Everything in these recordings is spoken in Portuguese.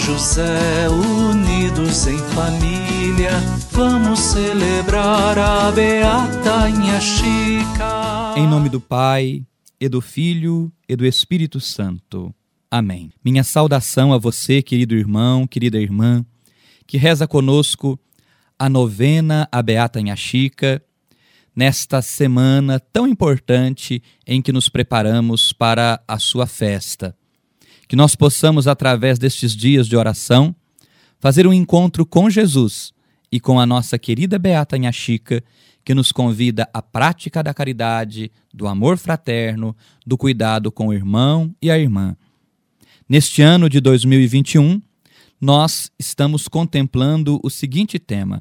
José, unidos em família, vamos celebrar a beata Inha Chica. Em nome do Pai, e do Filho, e do Espírito Santo. Amém. Minha saudação a você, querido irmão, querida irmã, que reza conosco a novena a Beata Inha Chica, nesta semana tão importante em que nos preparamos para a sua festa que nós possamos, através destes dias de oração, fazer um encontro com Jesus e com a nossa querida Beata Nha Chica, que nos convida à prática da caridade, do amor fraterno, do cuidado com o irmão e a irmã. Neste ano de 2021, nós estamos contemplando o seguinte tema: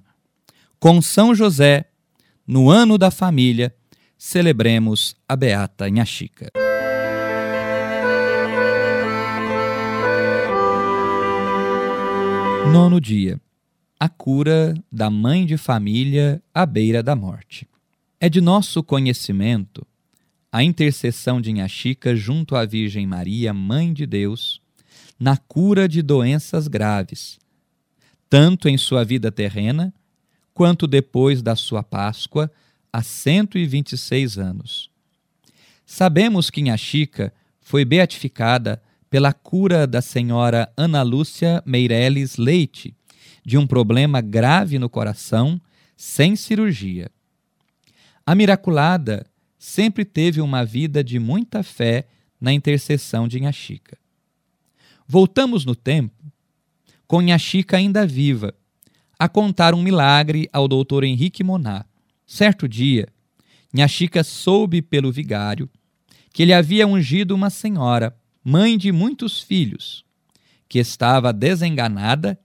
Com São José, no ano da família, celebremos a Beata Nha Nono dia. A cura da mãe de família à beira da morte. É de nosso conhecimento a intercessão de Inhaxica junto à Virgem Maria, Mãe de Deus, na cura de doenças graves, tanto em sua vida terrena, quanto depois da sua Páscoa, há 126 anos. Sabemos que Inhaxica foi beatificada pela cura da senhora Ana Lúcia Meireles Leite de um problema grave no coração, sem cirurgia. A miraculada sempre teve uma vida de muita fé na intercessão de Inhaxica. Voltamos no tempo, com Inhaxica ainda viva, a contar um milagre ao doutor Henrique Monar. Certo dia, Inhaxica soube pelo vigário que ele havia ungido uma senhora mãe de muitos filhos, que estava desenganada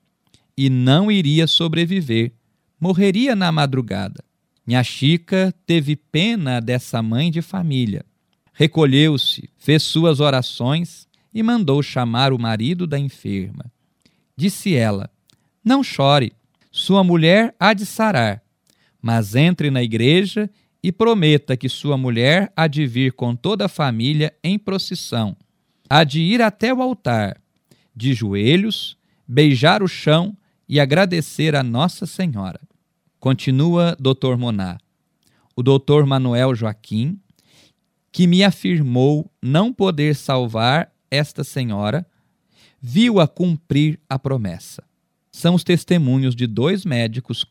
e não iria sobreviver, morreria na madrugada. Minha Chica teve pena dessa mãe de família. Recolheu-se, fez suas orações e mandou chamar o marido da enferma. Disse ela: Não chore, sua mulher há de sarar, mas entre na igreja e prometa que sua mulher há de vir com toda a família em procissão há de ir até o altar, de joelhos, beijar o chão e agradecer a Nossa Senhora. Continua Dr. Monar. O Dr. Manuel Joaquim, que me afirmou não poder salvar esta senhora, viu-a cumprir a promessa. São os testemunhos de dois médicos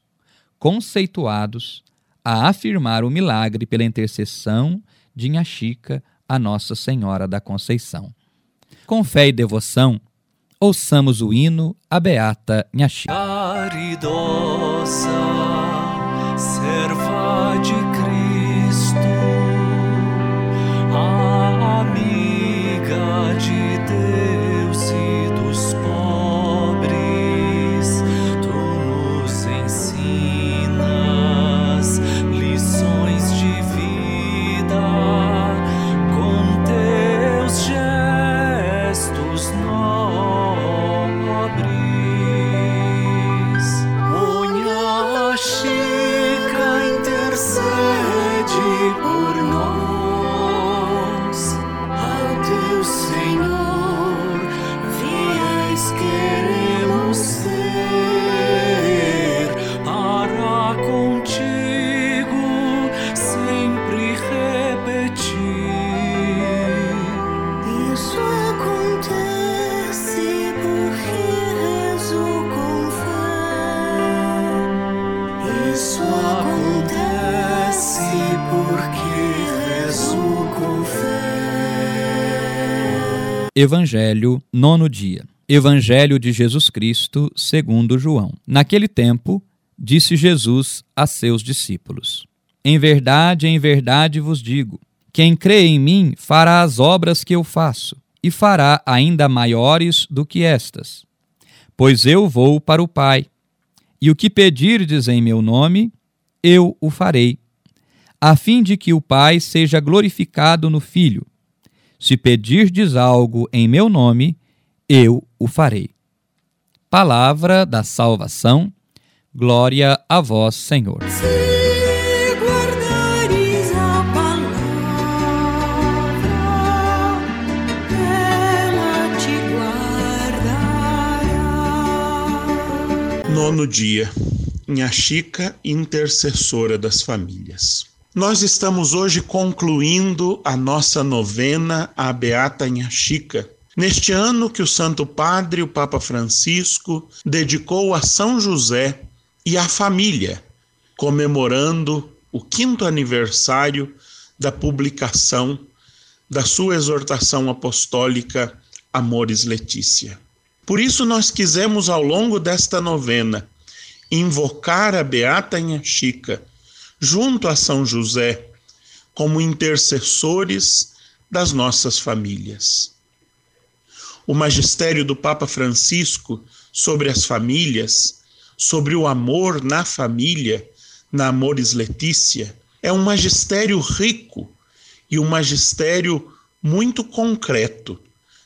conceituados a afirmar o milagre pela intercessão de Inha Chica, a Nossa Senhora da Conceição. Com fé e devoção, ouçamos o hino a Beata Nhaxi. Caridosa, serva de Cristo, amiga de Evangelho, nono dia. Evangelho de Jesus Cristo, segundo João. Naquele tempo, disse Jesus a seus discípulos: Em verdade, em verdade vos digo: quem crê em mim fará as obras que eu faço, e fará ainda maiores do que estas. Pois eu vou para o Pai, e o que pedirdes em meu nome, eu o farei, a fim de que o Pai seja glorificado no Filho. Se pedirdes algo em meu nome, eu o farei. Palavra da salvação, glória a vós, Senhor. Se guardares a palavra, ela te guardará. Nono dia, Nha Chica, intercessora das famílias. Nós estamos hoje concluindo a nossa novena à Beata Nha Chica. Neste ano que o Santo Padre, o Papa Francisco, dedicou a São José e à família, comemorando o quinto aniversário da publicação da sua exortação apostólica Amores Letícia. Por isso, nós quisemos, ao longo desta novena, invocar a Beata Inha Chica, junto a São José, como intercessores das nossas famílias. O magistério do Papa Francisco sobre as famílias, sobre o amor na família, na Amores Letícia, é um magistério rico e um magistério muito concreto,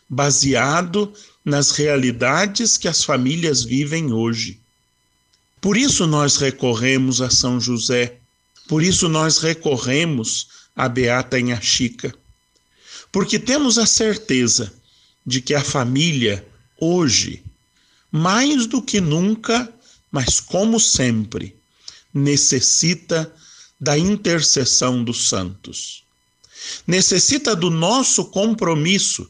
baseado nas realidades que as famílias vivem hoje. Por isso nós recorremos a São José, por isso nós recorremos a Beata Inha Chica, porque temos a certeza de que a família, hoje, mais do que nunca, mas como sempre, necessita da intercessão dos santos. Necessita do nosso compromisso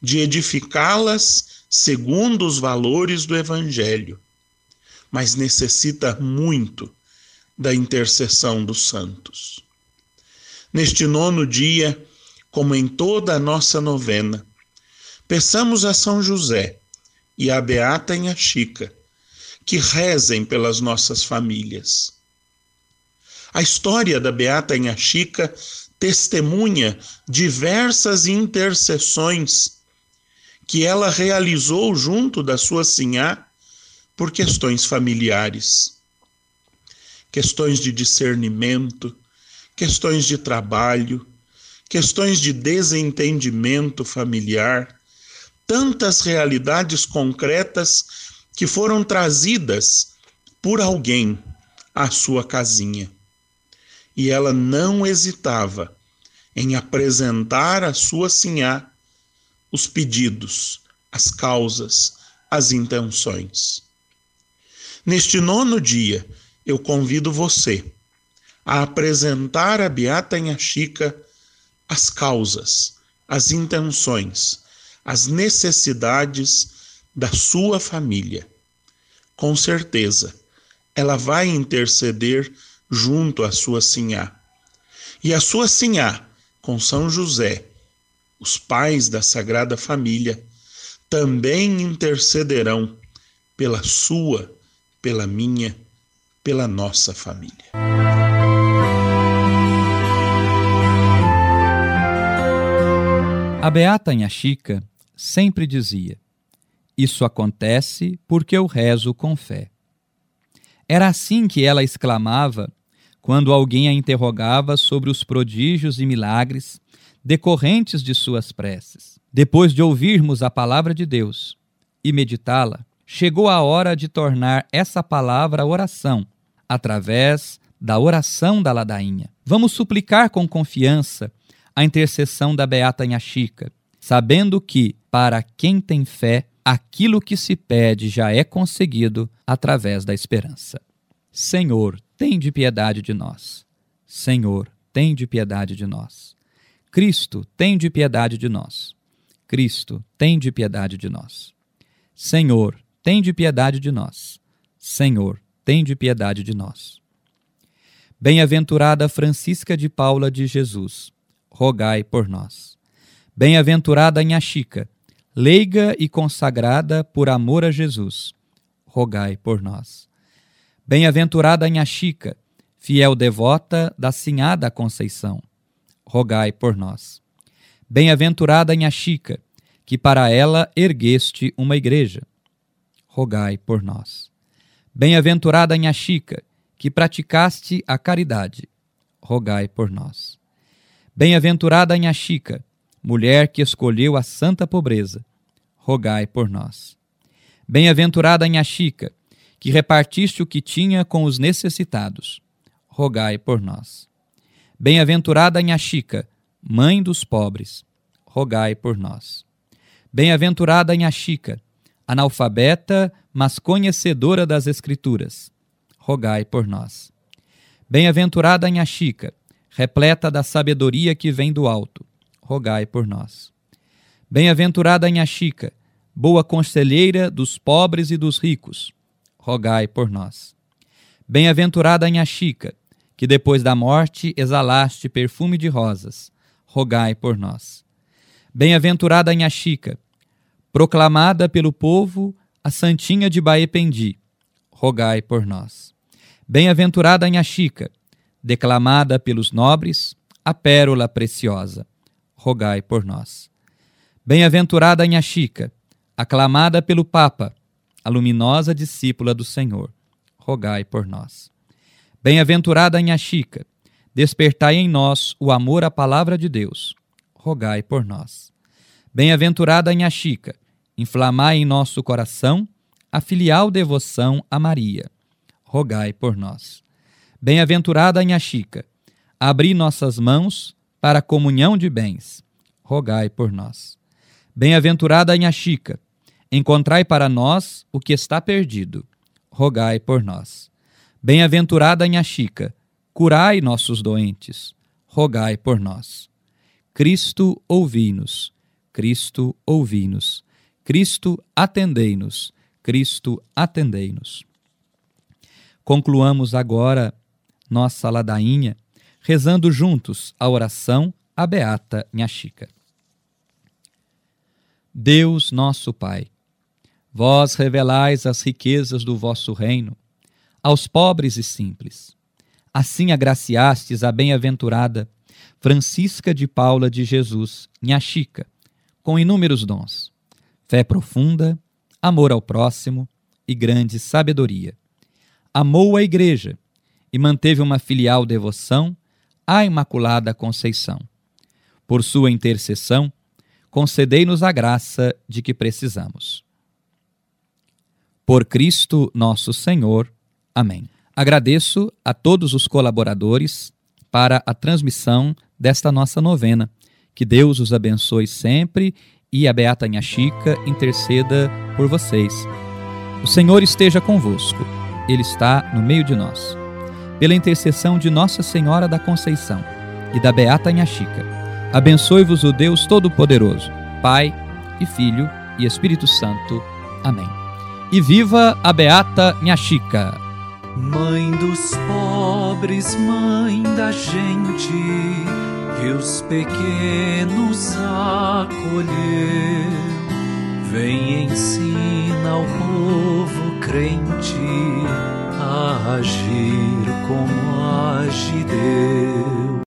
de edificá-las segundo os valores do Evangelho, mas necessita muito da intercessão dos santos. Neste nono dia, como em toda a nossa novena, peçamos a São José e a Beata Inha Chica que rezem pelas nossas famílias. A história da Beata Inha Chica testemunha diversas intercessões que ela realizou junto da sua sinhá por questões familiares, questões de discernimento, questões de trabalho, questões de desentendimento familiar, tantas realidades concretas que foram trazidas por alguém à sua casinha. E ela não hesitava em apresentar a sua sinhá os pedidos, as causas, as intenções. Neste nono dia, eu convido você a apresentar a Beata Inha Chica as causas, as intenções, as necessidades da sua família. Com certeza, ela vai interceder junto à sua sinhá. E a sua sinhá, com São José, os pais da Sagrada Família, também intercederão pela sua, pela minha, pela nossa família. A Beata Inha Chica sempre dizia: Isso acontece porque eu rezo com fé. Era assim que ela exclamava quando alguém a interrogava sobre os prodígios e milagres decorrentes de suas preces. Depois de ouvirmos a palavra de Deus e meditá-la, chegou a hora de tornar essa palavra oração, através da oração da ladainha. Vamos suplicar com confiança a intercessão da Beata Inha Chica, sabendo que, para quem tem fé, aquilo que se pede já é conseguido através da esperança. Senhor, tem de piedade de nós. Senhor, tem de piedade de nós. Cristo, tem de piedade de nós. Cristo, tem de piedade de nós. Senhor, tem de piedade de nós. Senhor, tem de piedade de nós. Bem-aventurada Francisca de Paula de Jesus, rogai por nós. Bem-aventurada Inha Chica, leiga e consagrada por amor a Jesus, rogai por nós. Bem-aventurada Inha Chica, fiel devota da Sinhada Conceição, rogai por nós. Bem-aventurada Inha Chica, que para ela ergueste uma igreja, rogai por nós. Bem-aventurada Inha Chica, que praticaste a caridade, rogai por nós. Bem-aventurada Inha Chica, mulher que escolheu a santa pobreza, rogai por nós. Bem-aventurada Inha Chica, que repartiste o que tinha com os necessitados, rogai por nós. Bem-aventurada Inha Chica, mãe dos pobres, rogai por nós. Bem-aventurada Inha Chica, analfabeta, mas conhecedora das Escrituras, rogai por nós. Bem-aventurada Nha Chica, repleta da sabedoria que vem do alto, rogai por nós. Bem-aventurada Nha Chica, boa conselheira dos pobres e dos ricos, rogai por nós. Bem-aventurada Nha Chica, que depois da morte exalaste perfume de rosas, rogai por nós. Bem-aventurada Nha Chica, proclamada pelo povo a Santinha de Baependi, rogai por nós. Bem-aventurada Nha Chica, declamada pelos nobres, a pérola preciosa, rogai por nós. Bem-aventurada Nha Chica, aclamada pelo Papa, a luminosa discípula do Senhor, rogai por nós. Bem-aventurada Nha Chica, despertai em nós o amor à palavra de Deus, rogai por nós. Bem-aventurada Nha Chica, inflamai em nosso coração a filial devoção a Maria, rogai por nós. Bem-aventurada Nha Chica, abri nossas mãos para a comunhão de bens, rogai por nós. Bem-aventurada Nha Chica, encontrai para nós o que está perdido, rogai por nós. Bem-aventurada Nha Chica, curai nossos doentes, rogai por nós. Cristo, ouvi-nos. Cristo, ouvi-nos. Cristo, atendei-nos. Cristo, atendei-nos. Concluamos agora nossa ladainha rezando juntos a oração à Beata Nha Chica. Deus nosso Pai, vós revelais as riquezas do vosso reino aos pobres e simples. Assim agraciastes a bem-aventurada Francisca de Paula de Jesus, Nha Chica, com inúmeros dons, fé profunda, amor ao próximo e grande sabedoria. Amou a Igreja e manteve uma filial devoção à Imaculada Conceição. Por sua intercessão, concedei-nos a graça de que precisamos. Por Cristo nosso Senhor. Amém. Agradeço a todos os colaboradores para a transmissão desta nossa novena. Que Deus os abençoe sempre e a Beata Nha Chica interceda por vocês. O Senhor esteja convosco, Ele está no meio de nós. Pela intercessão de Nossa Senhora da Conceição e da Beata Nha Chica, Abençoe-vos o Deus Todo-Poderoso, Pai e Filho e Espírito Santo. Amém. E viva a Beata Nha Chica! Mãe dos pobres, mãe da gente, que os pequenos acolheu. Vem ensina ao povo crente a agir como age Deus.